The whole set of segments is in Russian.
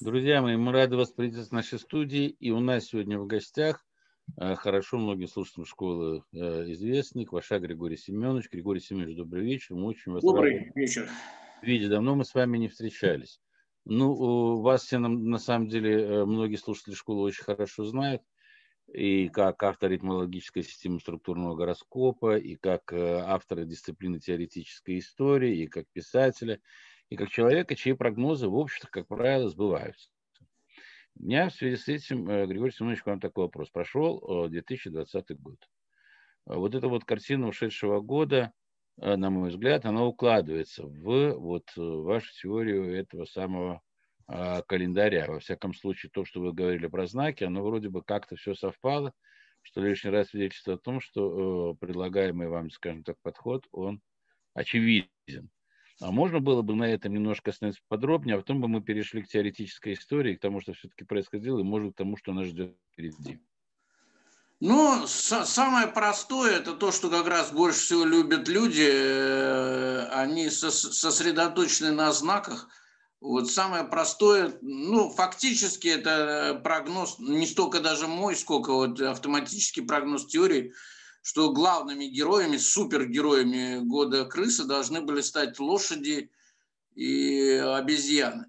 Друзья мои, мы рады вас приветствовать в нашей студии. И у нас сегодня в гостях э, хорошо многим слушателям школы э, известник, Ваша Григорий Семенович. Григорий Семенович, добрый вечер. Мы очень вас Добрый рады вечер. Видите, давно мы с вами не встречались. Ну, вас все, на самом деле, э, многие слушатели школы очень хорошо знают. И как автор ритмологической системы структурного гороскопа, и как автора дисциплины теоретической истории, и как писателя – и как человека, чьи прогнозы, в общем-то, как правило, сбываются. У меня в связи с этим, э, Григорий Семенович, к вам такой вопрос. Прошел 2020 э, год. Вот эта вот картина ушедшего года, э, на мой взгляд, она укладывается в вот вашу теорию этого самого календаря. Во всяком случае, то, что вы говорили про знаки, оно вроде бы как-то все совпало, что лишний раз свидетельствует о том, что предлагаемый вам, скажем так, подход, он очевиден. А можно было бы на этом немножко остановиться подробнее, а потом бы мы перешли к теоретической истории, к тому, что все-таки происходило, и, может, к тому, что нас ждет впереди. Ну, самое простое, это то, что как раз больше всего любят люди, э, они сосредоточены на знаках. Вот самое простое, ну, фактически это прогноз, не столько даже мой, сколько вот автоматический прогноз теории – что главными героями, супергероями года крысы должны были стать лошади и обезьяны.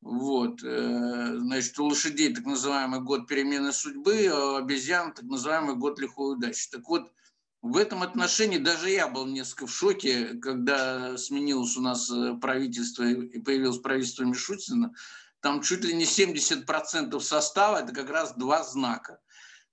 Вот. Э, значит, у лошадей так называемый год перемены судьбы, а у обезьян так называемый год лихой удачи. Так вот, в этом отношении даже я был несколько в шоке, когда сменилось у нас э, правительство и появилось правительство Мишутина. Там чуть ли не 70% состава – это как раз два знака.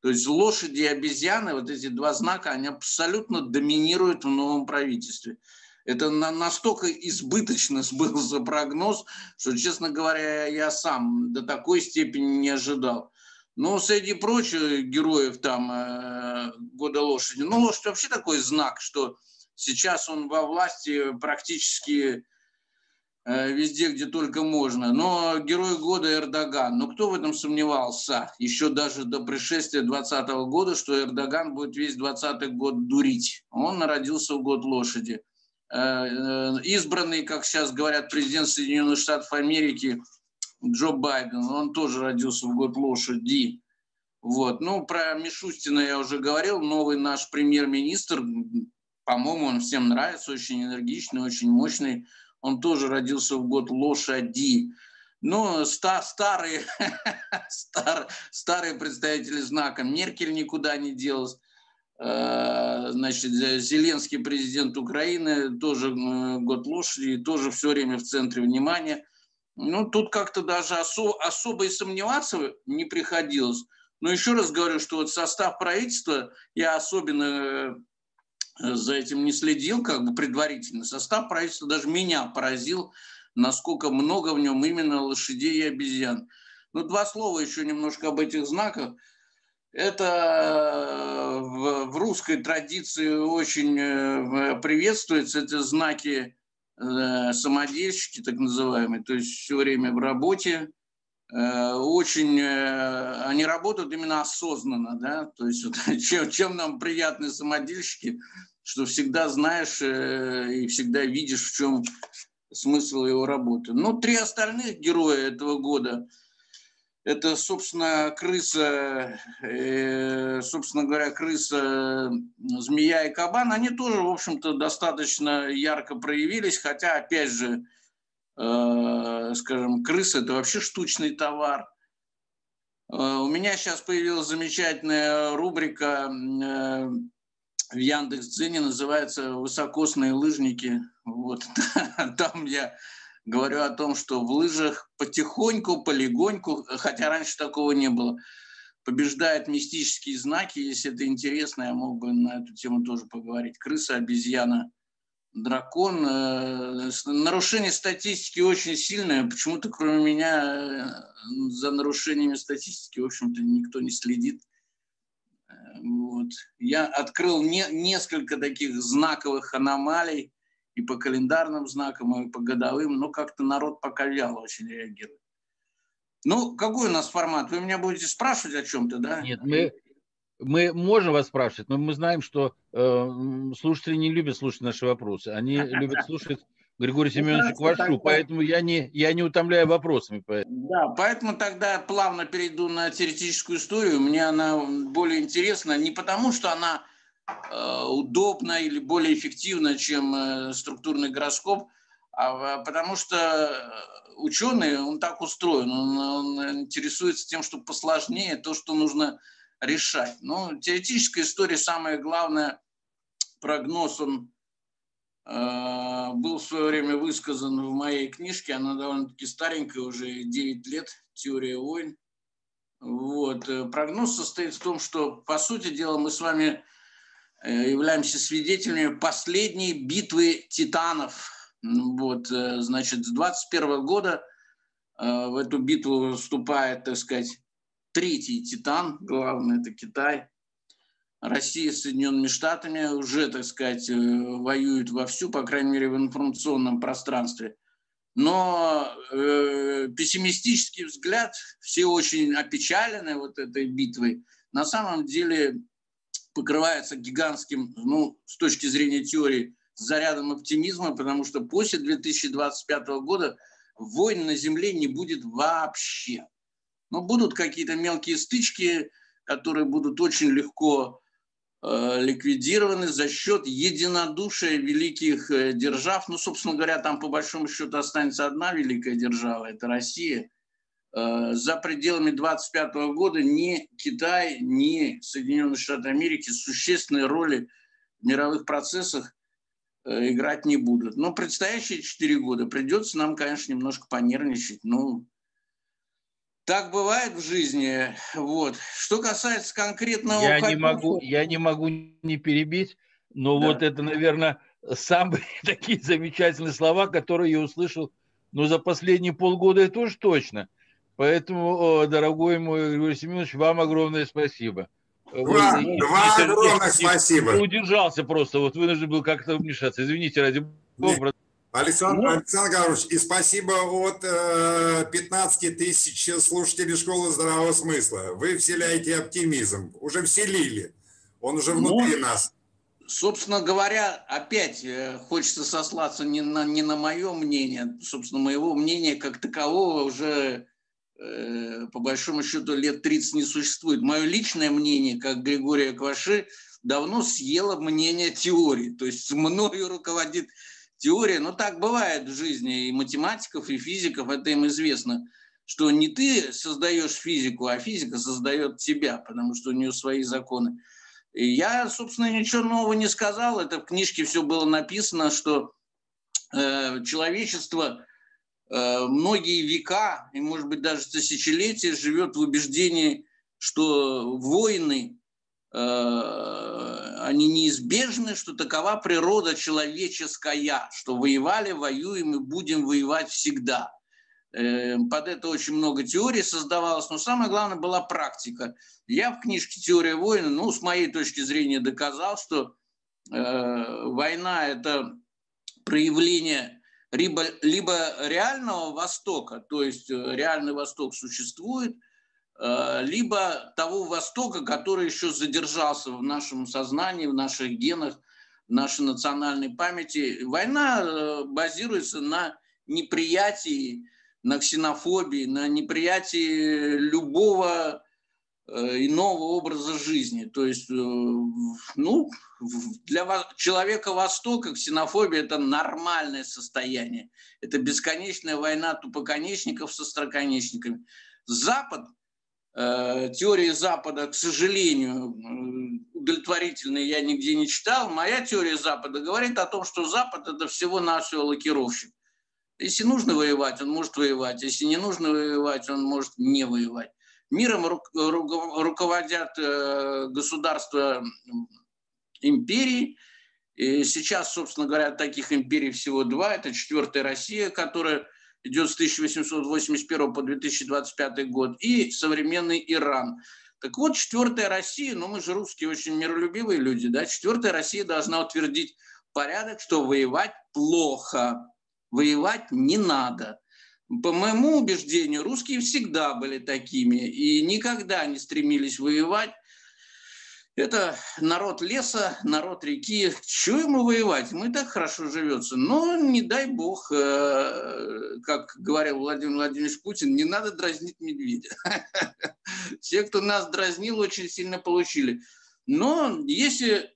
То есть лошади и обезьяны, вот эти два знака, они абсолютно доминируют в новом правительстве. Это на, настолько избыточно сбылся прогноз, что, честно говоря, я сам до такой степени не ожидал. Но среди прочих героев там э, года лошади, ну лошадь вообще такой знак, что сейчас он во власти практически везде, где только можно. Но герой года Эрдоган. Но кто в этом сомневался? Еще даже до пришествия 2020 года, что Эрдоган будет весь 2020 год дурить. Он родился в год лошади. Э, э, избранный, как сейчас говорят, президент Соединенных Штатов Америки Джо Байден, он тоже родился в год лошади. Вот. Ну, про Мишустина я уже говорил, новый наш премьер-министр, по-моему, он всем нравится, очень энергичный, очень мощный он тоже родился в год лошади. Ну, ста, старые, стар, старые представители знака. Меркель никуда не делась. Э, значит, Зеленский президент Украины, тоже э, год лошади, тоже все время в центре внимания. Ну, тут как-то даже осо- особо и сомневаться не приходилось. Но еще раз говорю, что вот состав правительства, я особенно э, за этим не следил, как бы предварительно. Состав правительства даже меня поразил, насколько много в нем именно лошадей и обезьян. Ну, два слова еще немножко об этих знаках. Это э, в, русской традиции очень э, приветствуется. Это знаки э, самодельщики, так называемые, то есть все время в работе. Э, очень э, они работают именно осознанно, да, то есть вот, чем, чем нам приятны самодельщики, что всегда знаешь э, и всегда видишь, в чем смысл его работы. Ну, три остальных героя этого года – это, собственно, крыса, э, собственно говоря, крыса, змея и кабан. Они тоже, в общем-то, достаточно ярко проявились, хотя, опять же, скажем, крыса – это вообще штучный товар. У меня сейчас появилась замечательная рубрика в Яндекс.Дзене называется «Высокосные лыжники». Вот. Там я говорю о том, что в лыжах потихоньку, полегоньку, хотя раньше такого не было, побеждают мистические знаки. Если это интересно, я мог бы на эту тему тоже поговорить. Крыса, обезьяна, дракон. Э, нарушение статистики очень сильное. Почему-то кроме меня э, за нарушениями статистики, в общем-то, никто не следит. Вот. Я открыл не, несколько таких знаковых аномалий и по календарным знакам, и по годовым, но как-то народ пока вяло очень реагирует. Ну, какой у нас формат? Вы меня будете спрашивать о чем-то, да? Нет, мы, мы можем вас спрашивать, но мы знаем, что э, слушатели не любят слушать наши вопросы. Они любят слушать Григорию ну, Семеновичу Квашу, поэтому я не, я не утомляю вопросами. Да, поэтому тогда плавно перейду на теоретическую историю. Мне она более интересна не потому, что она э, удобна или более эффективна, чем э, структурный гороскоп, а, а потому что э, ученый, он так устроен, он, он интересуется тем, что посложнее, то, что нужно решать. Но теоретическая история, самое главное, прогноз, он э, был в свое время высказан в моей книжке, она довольно-таки старенькая, уже 9 лет, «Теория войн». Вот. Э, прогноз состоит в том, что, по сути дела, мы с вами э, являемся свидетелями последней битвы титанов. Вот, э, значит, с 21 года в эту битву вступает, так сказать, третий титан, главный это Китай. Россия с Соединенными Штатами уже, так сказать, э, воюют вовсю, по крайней мере, в информационном пространстве. Но э, пессимистический взгляд, все очень опечалены вот этой битвой, на самом деле покрывается гигантским, ну, с точки зрения теории, зарядом оптимизма, потому что после 2025 года войн на Земле не будет вообще. Но будут какие-то мелкие стычки, которые будут очень легко э, ликвидированы за счет единодушия великих э, держав. Ну, собственно говоря, там по большому счету останется одна великая держава, это Россия. Э, за пределами 25 года ни Китай, ни Соединенные Штаты Америки существенной роли в мировых процессах э, играть не будут. Но предстоящие 4 года придется нам, конечно, немножко понервничать. Ну, так бывает в жизни. Вот. Что касается конкретного... Я не могу, я не могу не перебить, но да. вот это, наверное, самые такие замечательные слова, которые я услышал ну, за последние полгода, это уж точно. Поэтому, дорогой мой Григорий Семенович, вам огромное спасибо. Два, вот, два огромных спасибо. Удержался просто, вот вынужден был как-то вмешаться. Извините, ради бога. Александр, ну, Александр Гаврович, и спасибо от э, 15 тысяч слушателей школы здравого смысла. Вы вселяете оптимизм, уже вселили, он уже внутри ну, нас. Собственно говоря, опять э, хочется сослаться не на, не на мое мнение, собственно, моего мнения как такового уже э, по большому счету лет 30 не существует. Мое личное мнение, как Григория Кваши, давно съело мнение теории, то есть мною руководит теория, но так бывает в жизни и математиков, и физиков, это им известно, что не ты создаешь физику, а физика создает тебя, потому что у нее свои законы. И я, собственно, ничего нового не сказал, это в книжке все было написано, что э, человечество э, многие века, и, может быть, даже тысячелетия живет в убеждении, что войны Э, они неизбежны, что такова природа человеческая, что воевали, воюем и будем воевать всегда. Э, под это очень много теорий создавалось, но самое главное была практика. Я в книжке «Теория войны», ну, с моей точки зрения, доказал, что э, война – это проявление либо, либо реального Востока, то есть э, реальный Восток существует – либо того Востока, который еще задержался в нашем сознании, в наших генах, в нашей национальной памяти. Война э, базируется на неприятии, на ксенофобии, на неприятии любого э, иного образа жизни. То есть, ну, для человека Востока ксенофобия – это нормальное состояние. Это бесконечная война тупоконечников со строконечниками. Запад Э, теории Запада, к сожалению, удовлетворительной я нигде не читал. Моя теория Запада говорит о том, что Запад – это всего-навсего лакировщик. Если нужно воевать, он может воевать. Если не нужно воевать, он может не воевать. Миром руководят э, государства империи. И сейчас, собственно говоря, таких империй всего два. Это четвертая Россия, которая идет с 1881 по 2025 год, и современный Иран. Так вот, четвертая Россия, ну мы же русские очень миролюбивые люди, да, четвертая Россия должна утвердить порядок, что воевать плохо, воевать не надо. По моему убеждению, русские всегда были такими и никогда не стремились воевать. Это народ леса, народ реки. Чего ему воевать? Мы так хорошо живется. Но не дай бог, э, как говорил Владимир Владимирович Путин, не надо дразнить медведя. Те, кто нас дразнил, очень сильно получили. Но если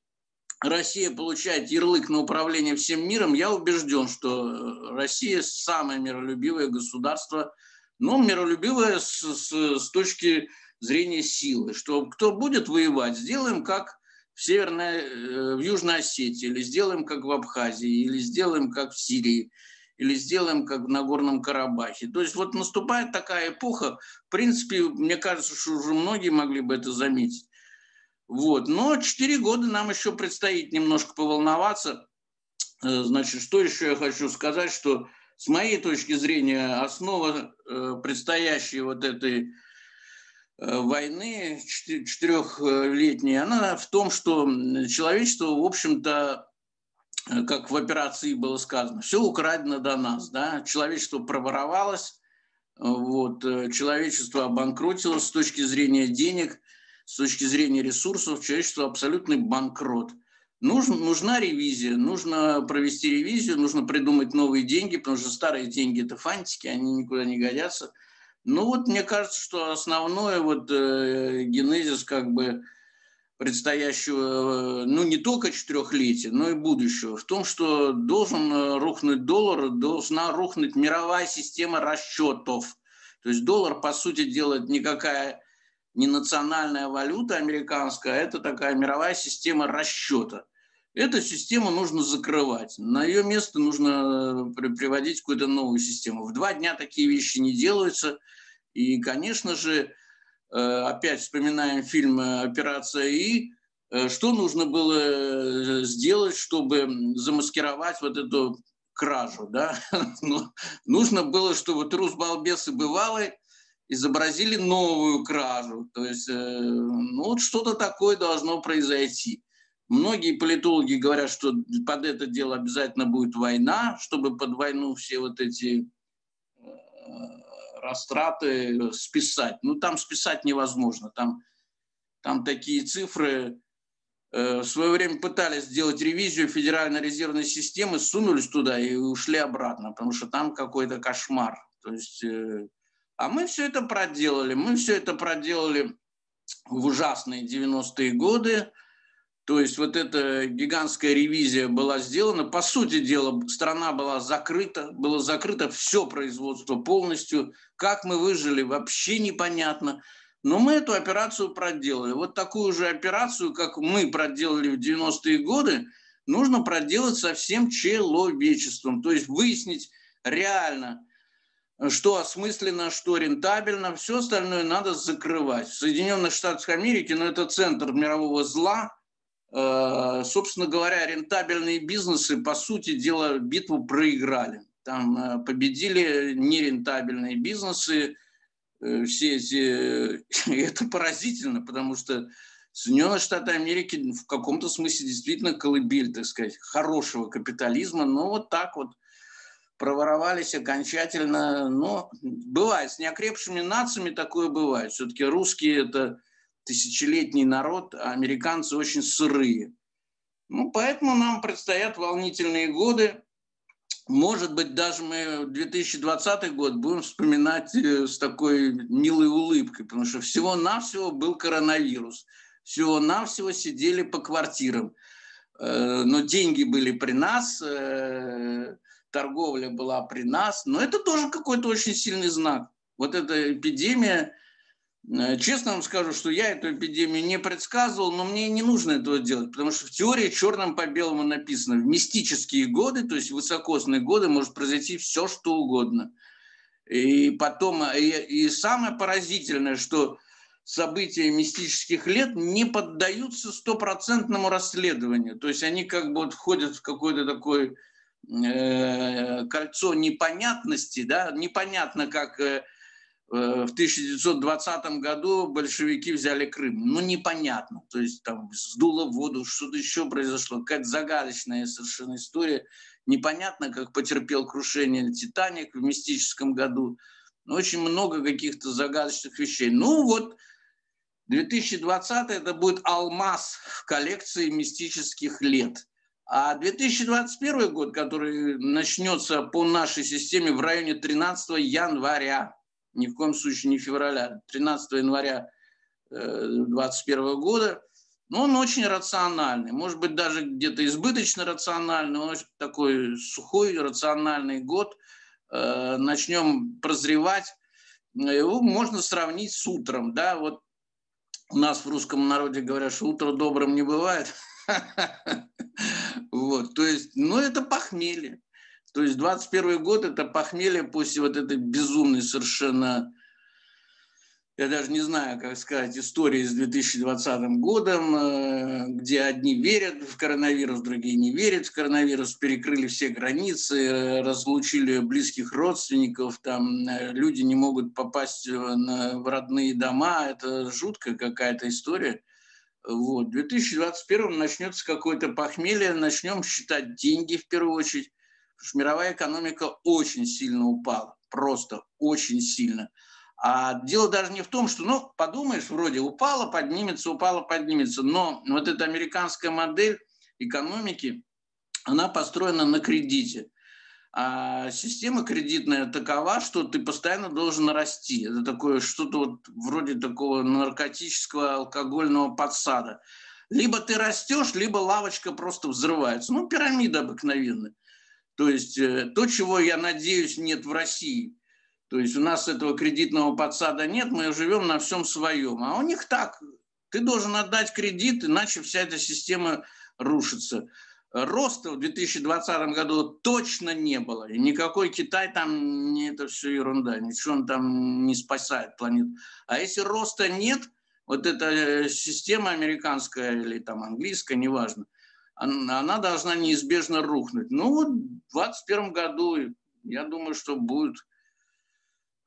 Россия получает ярлык на управление всем миром, я убежден, что Россия самое миролюбивое государство, но миролюбивое с, с, с точки зрения силы, что кто будет воевать, сделаем как в Северной, э, в Южной Осетии, или сделаем как в Абхазии, или сделаем как в Сирии, или сделаем как в Нагорном Карабахе. То есть вот наступает такая эпоха, в принципе, мне кажется, что уже многие могли бы это заметить. Вот. Но 4 года нам еще предстоит немножко поволноваться. Э, значит, что еще я хочу сказать, что с моей точки зрения основа э, предстоящей вот этой войны четырехлетней, она в том, что человечество, в общем-то, э, как в операции было сказано, все украдено до нас. Да? Человечество проворовалось, вот, э, человечество обанкротилось с точки зрения денег, с точки зрения ресурсов, человечество абсолютный банкрот. Нужна, нужна ревизия, нужно провести ревизию, нужно придумать новые деньги, потому что старые деньги – это фантики, они никуда не годятся – ну вот мне кажется, что основное вот э, генезис как бы предстоящего, э, ну не только четырехлетия, но и будущего, в том, что должен э, рухнуть доллар, должна рухнуть мировая система расчетов. То есть доллар, по сути дела, никакая не национальная валюта американская, а это такая мировая система расчета. Эту систему нужно закрывать. На ее место нужно э, приводить какую-то новую систему. В два дня такие вещи не делаются. И, конечно же, э, опять вспоминаем фильм «Операция И», э, что нужно было сделать, чтобы замаскировать вот эту кражу, да? Ну, нужно было, чтобы трус, балбес и бывалый изобразили новую кражу. То есть, ну, вот что-то такое должно произойти. Многие политологи говорят, что под это дело обязательно будет война, чтобы под войну все вот эти э, растраты списать. Ну, там списать невозможно. Там, там такие цифры. Э, в свое время пытались сделать ревизию Федеральной резервной системы, сунулись туда и ушли обратно, потому что там какой-то кошмар. То есть, э, а мы все это проделали. Мы все это проделали в ужасные 90-е годы. То есть вот эта гигантская ревизия была сделана. По сути дела, страна была закрыта, было закрыто все производство полностью. Как мы выжили, вообще непонятно. Но мы эту операцию проделали. Вот такую же операцию, как мы проделали в 90-е годы, нужно проделать со всем человечеством. То есть выяснить реально, что осмысленно, что рентабельно. Все остальное надо закрывать. В Соединенных Штатах Америки, ну, это центр мирового зла – собственно говоря, рентабельные бизнесы, по сути дела, битву проиграли. Там э, победили нерентабельные бизнесы, э, все эти... Это поразительно, потому что Соединенные Штаты Америки в каком-то смысле действительно колыбель, так сказать, хорошего капитализма, но вот так вот проворовались окончательно. Но бывает, с неокрепшими нациями такое бывает. Все-таки русские – это тысячелетний народ, а американцы очень сырые. Ну, поэтому нам предстоят волнительные годы. Может быть, даже мы 2020 год будем вспоминать э, с такой милой улыбкой, потому что всего-навсего был коронавирус. Всего-навсего сидели по квартирам. Э, но деньги были при нас, э, торговля была при нас. Но это тоже какой-то очень сильный знак. Вот эта эпидемия – честно вам скажу, что я эту эпидемию не предсказывал, но мне не нужно этого делать, потому что в теории черным по белому написано, в мистические годы, то есть высокосные годы, может произойти все, что угодно. И потом, и, и самое поразительное, что события мистических лет не поддаются стопроцентному расследованию. То есть они как бы вот входят в какое-то такое э, кольцо непонятности, да, непонятно, как э, Э, в 1920 году большевики взяли Крым. Ну, непонятно. То есть там сдуло воду, что-то еще произошло. Какая-то загадочная совершенно история. Непонятно, как потерпел крушение «Титаник» в мистическом году. Ну, очень много каких-то загадочных вещей. Ну, вот 2020 это будет алмаз в коллекции мистических лет. А 2021 год, который начнется по нашей системе в районе 13 января, ни в коем случае не февраля, 13 января 2021 э, года, но он очень рациональный, может быть, даже где-то избыточно рациональный, он такой сухой, рациональный год. Э, начнем прозревать, его можно сравнить с утром, да, вот у нас в русском народе говорят, что утро добрым не бывает. Вот, то есть, ну, это похмелье. То есть 21 год – это похмелье после вот этой безумной совершенно я даже не знаю, как сказать, истории с 2020 годом, э, где одни верят в коронавирус, другие не верят в коронавирус, перекрыли все границы, разлучили близких родственников, там э, люди не могут попасть в родные дома, это жуткая какая-то история. Вот. В 2021 начнется какое-то похмелье, начнем считать деньги в первую очередь, потому что мировая экономика очень сильно упала, просто очень сильно – а дело даже не в том, что, ну, подумаешь, вроде упало, поднимется, упало, поднимется. Но вот эта американская модель экономики, она построена на кредите. А система кредитная такова, что ты постоянно должен расти. Это такое что-то вот вроде такого наркотического алкогольного подсада. Либо ты растешь, либо лавочка просто взрывается. Ну, пирамида обыкновенная. То есть э, то, чего, я надеюсь, нет в России – то есть у нас этого кредитного подсада нет, мы живем на всем своем. А у них так. Ты должен отдать кредит, иначе вся эта система рушится. Роста в 2020 году точно не было. И никакой Китай там, не это все ерунда, ничего он там не спасает планету. А если роста нет, вот эта э, система американская или там английская, неважно, она, должна неизбежно рухнуть. Ну вот в 2021 году, я думаю, что будет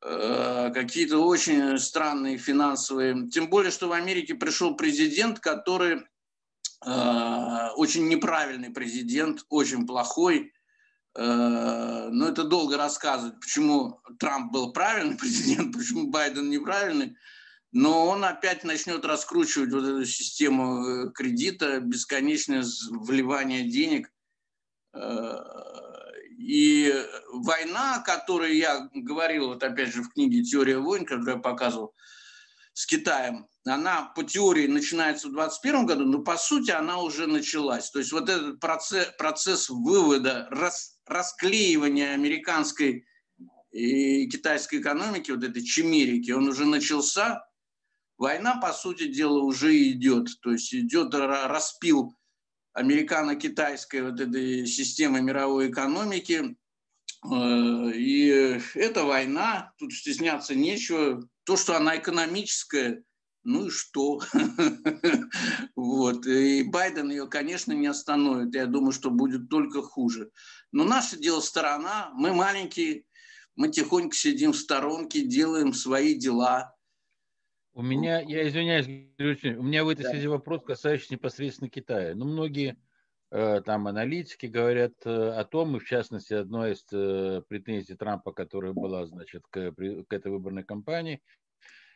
Э, какие-то очень странные финансовые. Тем более, что в Америке пришел президент, который э, очень неправильный президент, очень плохой. Э, но это долго рассказывать, почему Трамп был правильный президент, почему Байден неправильный. Но он опять начнет раскручивать вот эту систему э, кредита, бесконечное вливание денег э, и война, о которой я говорил, вот опять же в книге «Теория войн», которую я показывал, с Китаем, она по теории начинается в 2021 году, но по сути она уже началась. То есть вот этот процесс, процесс вывода, рас, расклеивания американской и китайской экономики, вот этой чемерики, он уже начался. Война, по сути дела, уже идет. То есть идет распил американо-китайской вот этой системы мировой экономики. Э, и эта война, тут стесняться нечего. То, что она экономическая, ну и что? вот. И Байден ее, конечно, не остановит. Я думаю, что будет только хуже. Но наше дело сторона, мы маленькие, мы тихонько сидим в сторонке, делаем свои дела. У меня, я извиняюсь, у меня в этой да. связи вопрос, касающийся непосредственно Китая. Ну, многие э, там аналитики говорят э, о том, и в частности, одной из э, претензий Трампа, которая была, значит, к, к этой выборной кампании,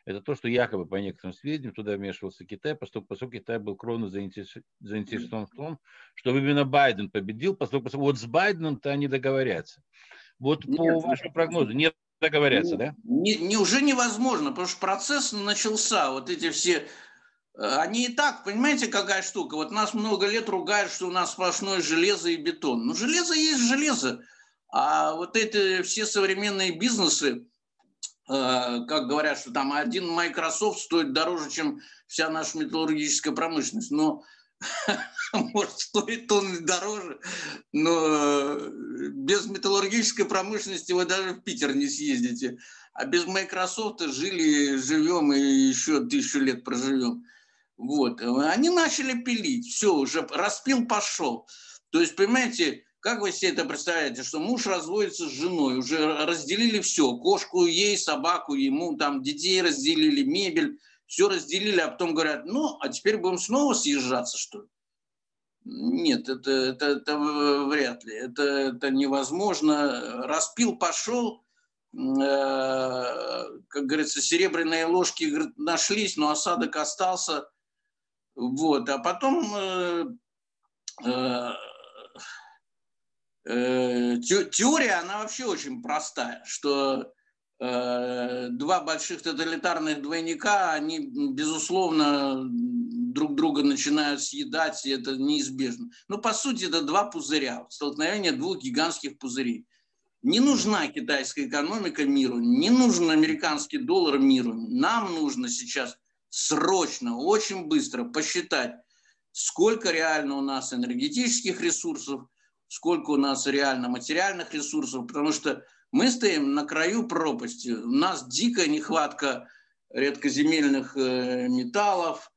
это то, что якобы, по некоторым сведениям, туда вмешивался Китай, поскольку, поскольку Китай был кровно заинтересован в том, чтобы именно Байден победил, поскольку, поскольку вот с Байденом-то они договорятся. Вот нет, по вашему прогнозу, нет договорятся, да? Не, не, уже невозможно, потому что процесс начался. Вот эти все э, они и так, понимаете, какая штука? Вот нас много лет ругают, что у нас сплошное железо и бетон. Ну, железо есть железо. А вот эти все современные бизнесы, э, как говорят, что там один Microsoft стоит дороже, чем вся наша металлургическая промышленность. Но может, стоит тонны дороже, но э, без металлургической промышленности вы даже в Питер не съездите. А без Microsoft жили, живем и еще тысячу лет проживем. Вот. Они начали пилить, все, уже распил пошел. То есть, понимаете, как вы себе это представляете, что муж разводится с женой, уже разделили все, кошку ей, собаку ему, там детей разделили, мебель, все разделили, а потом говорят, ну, а теперь будем снова съезжаться, что ли? Нет, это, это, это вряд ли. Это, это невозможно. Распил пошел, э, как говорится, серебряные ложки нашлись, но осадок остался. Вот. А потом э, э, э, теория, она вообще очень простая, что два больших тоталитарных двойника, они, безусловно, друг друга начинают съедать, и это неизбежно. Но, по сути, это два пузыря, столкновение двух гигантских пузырей. Не нужна китайская экономика миру, не нужен американский доллар миру. Нам нужно сейчас срочно, очень быстро посчитать, сколько реально у нас энергетических ресурсов, сколько у нас реально материальных ресурсов, потому что мы стоим на краю пропасти. У нас дикая нехватка редкоземельных э, металлов,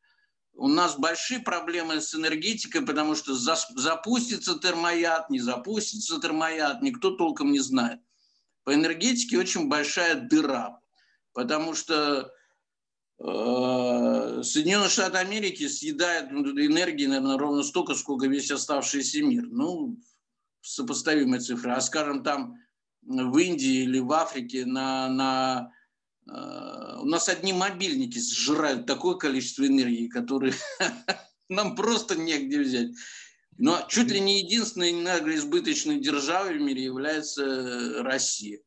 у нас большие проблемы с энергетикой, потому что запустится термояд, не запустится термояд, никто толком не знает. По энергетике очень большая дыра, потому что э, Соединенные Штаты Америки съедают энергии, наверное, ровно столько, сколько весь оставшийся мир. Ну, сопоставимая цифра. А скажем, там в Индии или в Африке на, на у нас одни мобильники сжирают такое количество энергии, которые нам просто негде взять. Но чуть ли не единственной энергоизбыточной державой в мире является Россия.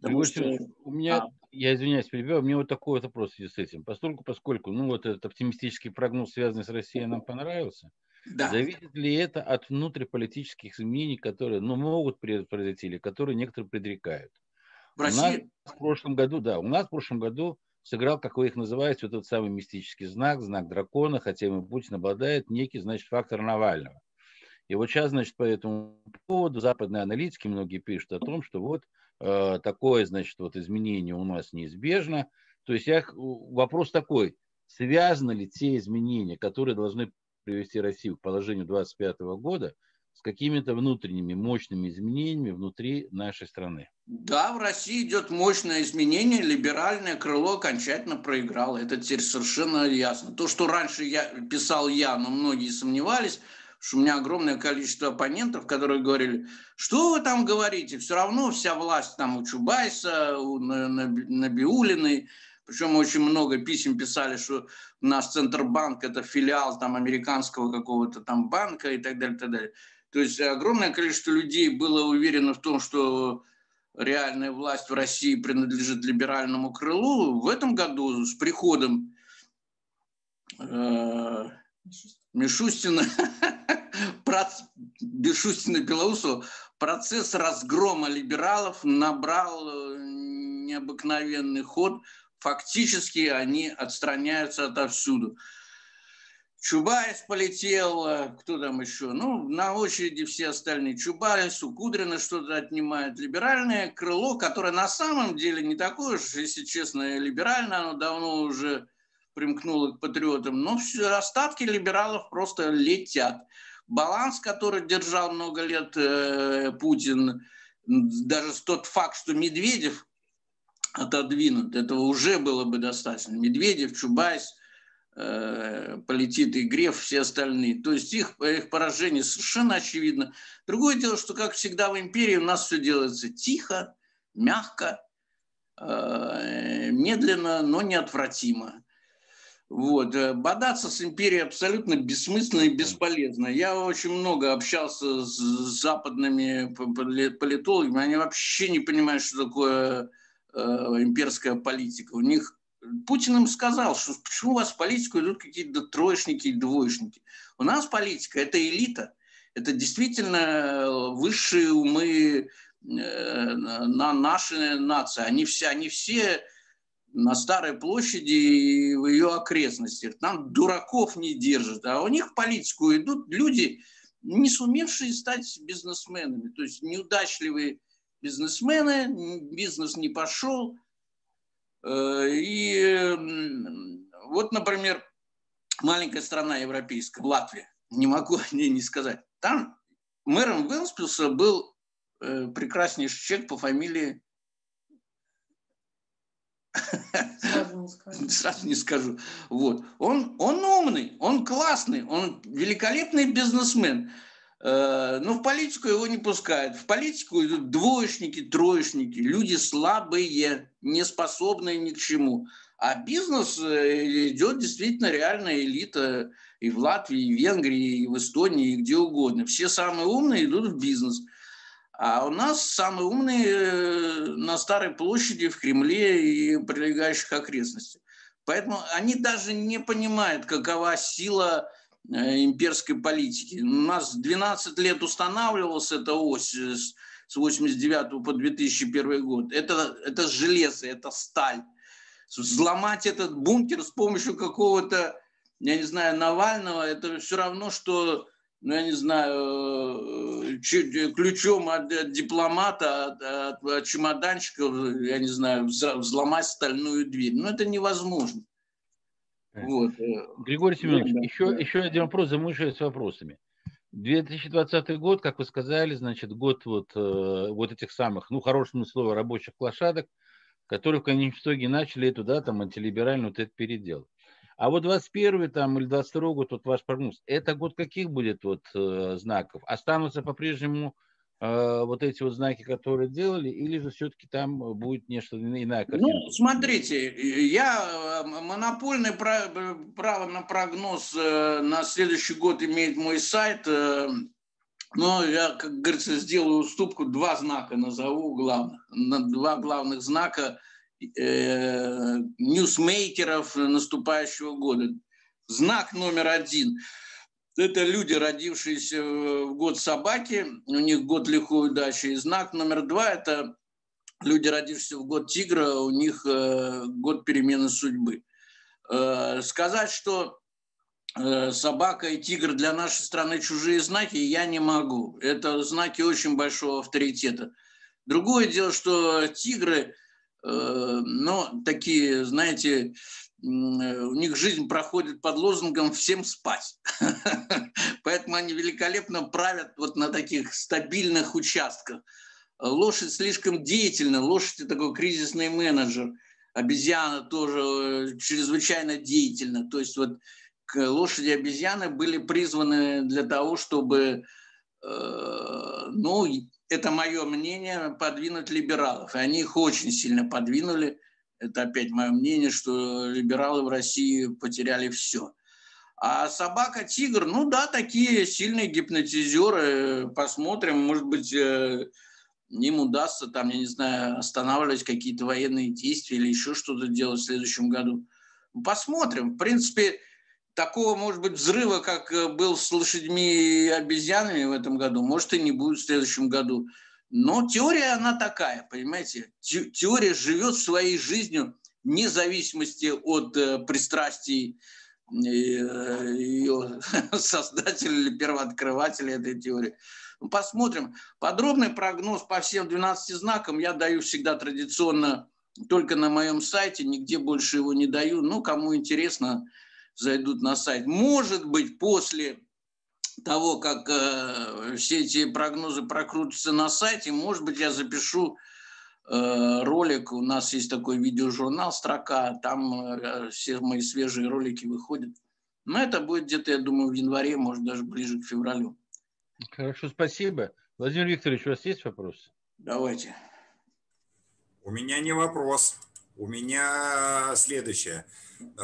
Потому что... У меня, а. я извиняюсь, перебиваю, у меня вот такой вот вопрос с этим. Поскольку, поскольку, ну вот этот оптимистический прогноз, связанный с Россией, нам понравился, да. зависит ли это от внутриполитических изменений, которые ну, могут произойти или которые некоторые предрекают? В России? У нас в прошлом году, да, у нас в прошлом году сыграл, как вы их называете, вот этот самый мистический знак, знак дракона, хотя ему Путин обладает некий, значит, фактор Навального. И вот сейчас, значит, по этому поводу западные аналитики многие пишут о том, что вот э, такое, значит, вот изменение у нас неизбежно. То есть я, вопрос такой, связаны ли те изменения, которые должны привести Россию к положению 2025 года, с какими-то внутренними мощными изменениями внутри нашей страны. Да, в России идет мощное изменение, либеральное крыло окончательно проиграло. Это теперь совершенно ясно. То, что раньше я писал я, но многие сомневались, что у меня огромное количество оппонентов, которые говорили, что вы там говорите, все равно вся власть там у Чубайса, у Набиулиной, причем очень много писем писали, что наш Центробанк это филиал там американского какого-то там банка и так далее, и так далее. То есть огромное количество людей было уверено в том, что реальная власть в России принадлежит либеральному крылу. В этом году с приходом э, Мишустина, Мишустина Белоусова процесс разгрома либералов набрал э, необыкновенный ход. Фактически они отстраняются отовсюду. Чубайс полетел, э, кто там еще? Ну, на очереди все остальные. Чубайс, у Кудрина что-то отнимает. Либеральное крыло, которое на самом деле не такое уж, если честно, либеральное, оно давно уже примкнуло к патриотам. Но все остатки либералов просто летят. Баланс, который держал много лет э, Путин, даже тот факт, что Медведев отодвинут, этого уже было бы достаточно. Медведев, Чубайс – Э, полетит и Греф, все остальные. То есть их, их поражение совершенно очевидно. Другое дело, что, как всегда в империи, у нас все делается тихо, мягко, э, медленно, но неотвратимо. Вот. Бодаться с империей абсолютно бессмысленно и бесполезно. Я очень много общался с западными политологами, они вообще не понимают, что такое имперская политика. У них Путин им сказал, что почему у вас в политику идут какие-то троечники и двоечники. У нас политика – это элита, это действительно высшие умы э, на нашей нации. Они все, они все на Старой площади и в ее окрестностях. Там дураков не держат. А у них в политику идут люди, не сумевшие стать бизнесменами. То есть неудачливые бизнесмены, бизнес не пошел – Э, и вот, например, маленькая страна европейская, Латвия, не могу о ней не сказать. Там мэром Велспилса был э, прекраснейший человек по фамилии Сразу не скажу. Вот. Он, он умный, он классный, он великолепный бизнесмен. Э, но в политику его не пускают. В политику идут двоечники, троечники, люди слабые, не способные ни к чему. А бизнес э, идет действительно реальная элита и в Латвии, и в Венгрии, и в Эстонии, и где угодно. Все самые умные идут в бизнес. А у нас самые умные э, на Старой площади, в Кремле и прилегающих окрестностях. Поэтому они даже не понимают, какова сила имперской политики. У нас 12 лет устанавливалась эта ось с 89 по 2001 год. Это, это железо, это сталь. Взломать этот бункер с помощью какого-то, я не знаю, Навального, это все равно, что, ну, я не знаю, э, ключом от, дипломата, от чемоданчика, я не знаю, взломать стальную дверь. Ну, это невозможно. Вот. Э, Григорий Семенович, да, еще, да. еще один вопрос, замышляю с вопросами. 2020 год, как вы сказали, значит, год вот, э, вот этих самых, ну, хорошему слову, рабочих лошадок, которые в конечном итоге начали эту, да, там, антилиберальный вот этот передел. А вот 21 там, или 22 год, вот ваш прогноз, это год каких будет вот э, знаков? Останутся по-прежнему вот эти вот знаки, которые делали, или же все-таки там будет нечто иная картина? Ну, смотрите, я э, монопольное право на прогноз э, на следующий год имеет мой сайт, но я, как говорится, сделаю уступку, два знака назову главных, два главных знака ньюсмейкеров наступающего года. Знак номер один – это люди, родившиеся в год собаки, у них год лихой удачи. И знак номер два – это люди, родившиеся в год тигра, у них э, год перемены судьбы. Э, сказать, что э, собака и тигр для нашей страны чужие знаки, я не могу. Это знаки очень большого авторитета. Другое дело, что тигры, ну, такие, знаете, Э, у них жизнь проходит под лозунгом «всем спать». Поэтому они великолепно правят вот на таких стабильных участках. Лошадь слишком деятельна, лошадь – такой кризисный менеджер. Обезьяна тоже э, чрезвычайно деятельна. То есть вот лошади и обезьяны были призваны для того, чтобы, э, ну, это мое мнение, подвинуть либералов. И они их очень сильно подвинули – это опять мое мнение, что либералы в России потеряли все. А собака-тигр, ну да, такие сильные гипнотизеры. Посмотрим, может быть, э, им удастся там, я не знаю, останавливать какие-то военные действия или еще что-то делать в следующем году. Посмотрим. В принципе, такого, может быть, взрыва, как э, был с лошадьми и обезьянами в этом году, может, и не будет в следующем году. Но теория, она такая, понимаете? Теория живет своей жизнью вне зависимости от э, пристрастий э, ее создателя или первооткрывателя этой теории. Ну, посмотрим. Подробный прогноз по всем 12 знакам я даю всегда традиционно только на моем сайте, нигде больше его не даю. Ну, кому интересно, зайдут на сайт. Может быть, после того, как э, все эти прогнозы прокрутятся на сайте, может быть, я запишу э, ролик. У нас есть такой видеожурнал «Строка», там э, все мои свежие ролики выходят. Но это будет где-то, я думаю, в январе, может, даже ближе к февралю. Хорошо, спасибо. Владимир Викторович, у вас есть вопрос? Давайте. У меня не вопрос. У меня следующее.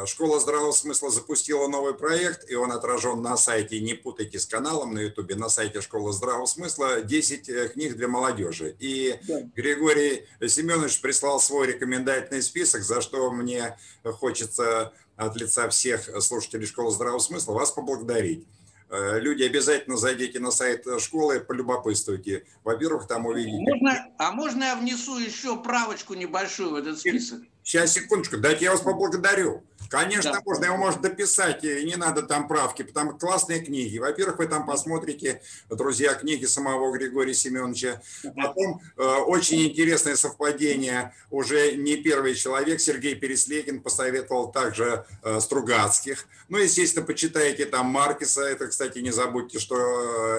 Школа здравого смысла запустила новый проект, и он отражен на сайте, не путайте с каналом на ютубе, на сайте Школы здравого смысла 10 э, книг для молодежи. И да. Григорий Семенович прислал свой рекомендательный список, за что мне хочется от лица всех слушателей Школы здравого смысла вас поблагодарить. Э, люди, обязательно зайдите на сайт школы, полюбопытствуйте. Во-первых, там увидите... Можно, а можно я внесу еще правочку небольшую в этот список? Сейчас, секундочку, дайте я вас поблагодарю. Конечно, да. можно, его можно дописать, и не надо там правки, потому что классные книги. Во-первых, вы там посмотрите, друзья, книги самого Григория Семеновича. Потом э, очень интересное совпадение, уже не первый человек, Сергей Переслегин посоветовал также э, Стругацких. Ну, естественно, почитайте там Маркиса, это, кстати, не забудьте, что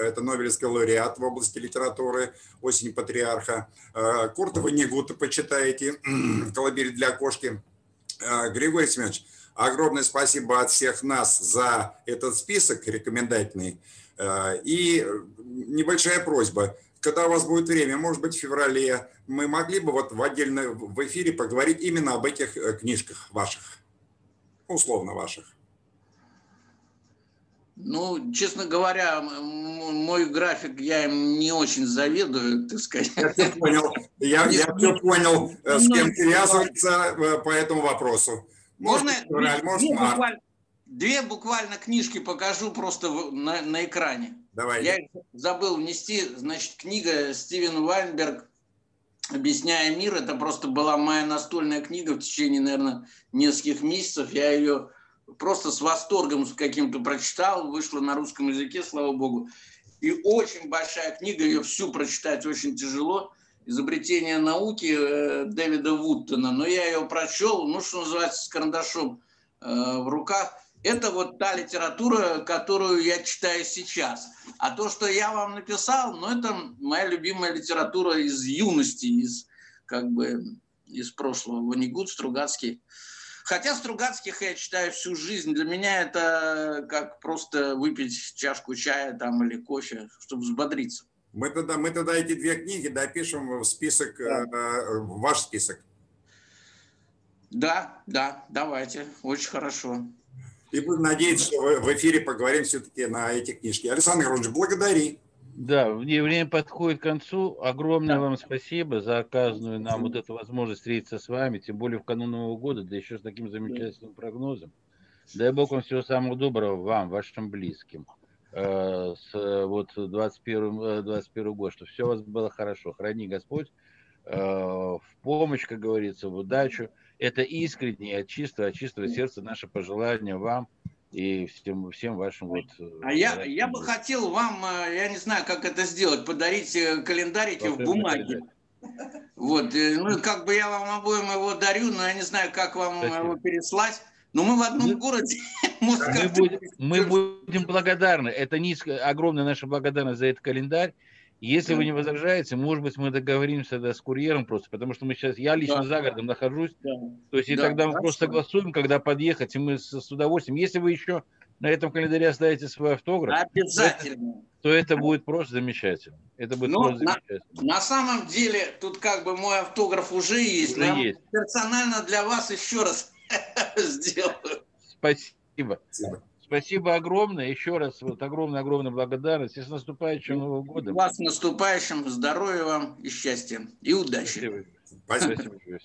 э, это Нобелевский лауреат в области литературы, «Осень патриарха». Э, Куртова Негута почитайте, «Колыбель для кошки». Э, Григорий Семенович, Огромное спасибо от всех нас за этот список рекомендательный. И небольшая просьба. Когда у вас будет время, может быть, в феврале, мы могли бы вот в отдельно в эфире поговорить именно об этих книжках ваших, условно ваших. Ну, честно говоря, мой график, я им не очень завидую, так сказать. Я все понял. Я, я все понял, э, с кем связываться э, по этому вопросу. Может, Можно февраль, может, две, буквально, две буквально книжки покажу просто на, на экране. Давай. Я забыл внести, значит, книга Стивен Вайнберг «Объясняя мир». Это просто была моя настольная книга в течение, наверное, нескольких месяцев. Я ее просто с восторгом с каким-то прочитал, вышла на русском языке, слава богу. И очень большая книга, ее всю прочитать очень тяжело. Изобретение науки э, Дэвида Вуттона. Но я ее прочел, ну, что называется, с карандашом э, в руках. Это вот та литература, которую я читаю сейчас. А то, что я вам написал, ну, это моя любимая литература из юности, из как бы из прошлого. Ванигут, Стругацкий. Хотя Стругацких я читаю всю жизнь. Для меня это как просто выпить чашку чая там или кофе, чтобы взбодриться. Мы тогда, мы тогда эти две книги допишем в список, да. э, в ваш список. Да, да, давайте. Очень хорошо. И будем надеяться, что в эфире поговорим все-таки на эти книжки. Александр Григорьевич, благодари. Да, время подходит к концу. Огромное да. вам спасибо за оказанную нам вот эту возможность встретиться с вами, тем более в канун Нового года, да еще с таким замечательным прогнозом. Дай Бог вам всего самого доброго, вам, вашим близким, э, с вот 21, 21 э, год, чтобы все у вас было хорошо. Храни Господь э, в помощь, как говорится, в удачу. Это искренне, от чистого, от чистого сердца наше пожелание вам – и всем, всем вашим вот... Э, а я, я бы хотел вам, э, я не знаю, как это сделать, подарить э, календарики в бумаге. Вот, ну, как бы я вам обоим его дарю, но я не знаю, как вам Спасибо. его переслать. Но мы в одном мы, городе. мы, будем, мы будем благодарны. Это низкая, огромная наша благодарность за этот календарь. Если вы не возражаете, может быть, мы договоримся да, с курьером просто, потому что мы сейчас, я лично да. за городом нахожусь, да. то есть и да, тогда мы хорошо. просто согласуем, когда подъехать, и мы с, с удовольствием, если вы еще на этом календаре оставите свой автограф, обязательно, то, то это будет просто замечательно. Это будет Но просто на, замечательно. На самом деле, тут как бы мой автограф уже есть, уже есть. персонально для вас еще раз сделаю. Спасибо. Спасибо. Спасибо огромное. Еще раз вот огромная-огромная благодарность. И с наступающим Новым годом. Вас с наступающим. Здоровья вам и счастья. И удачи. Спасибо. Спасибо.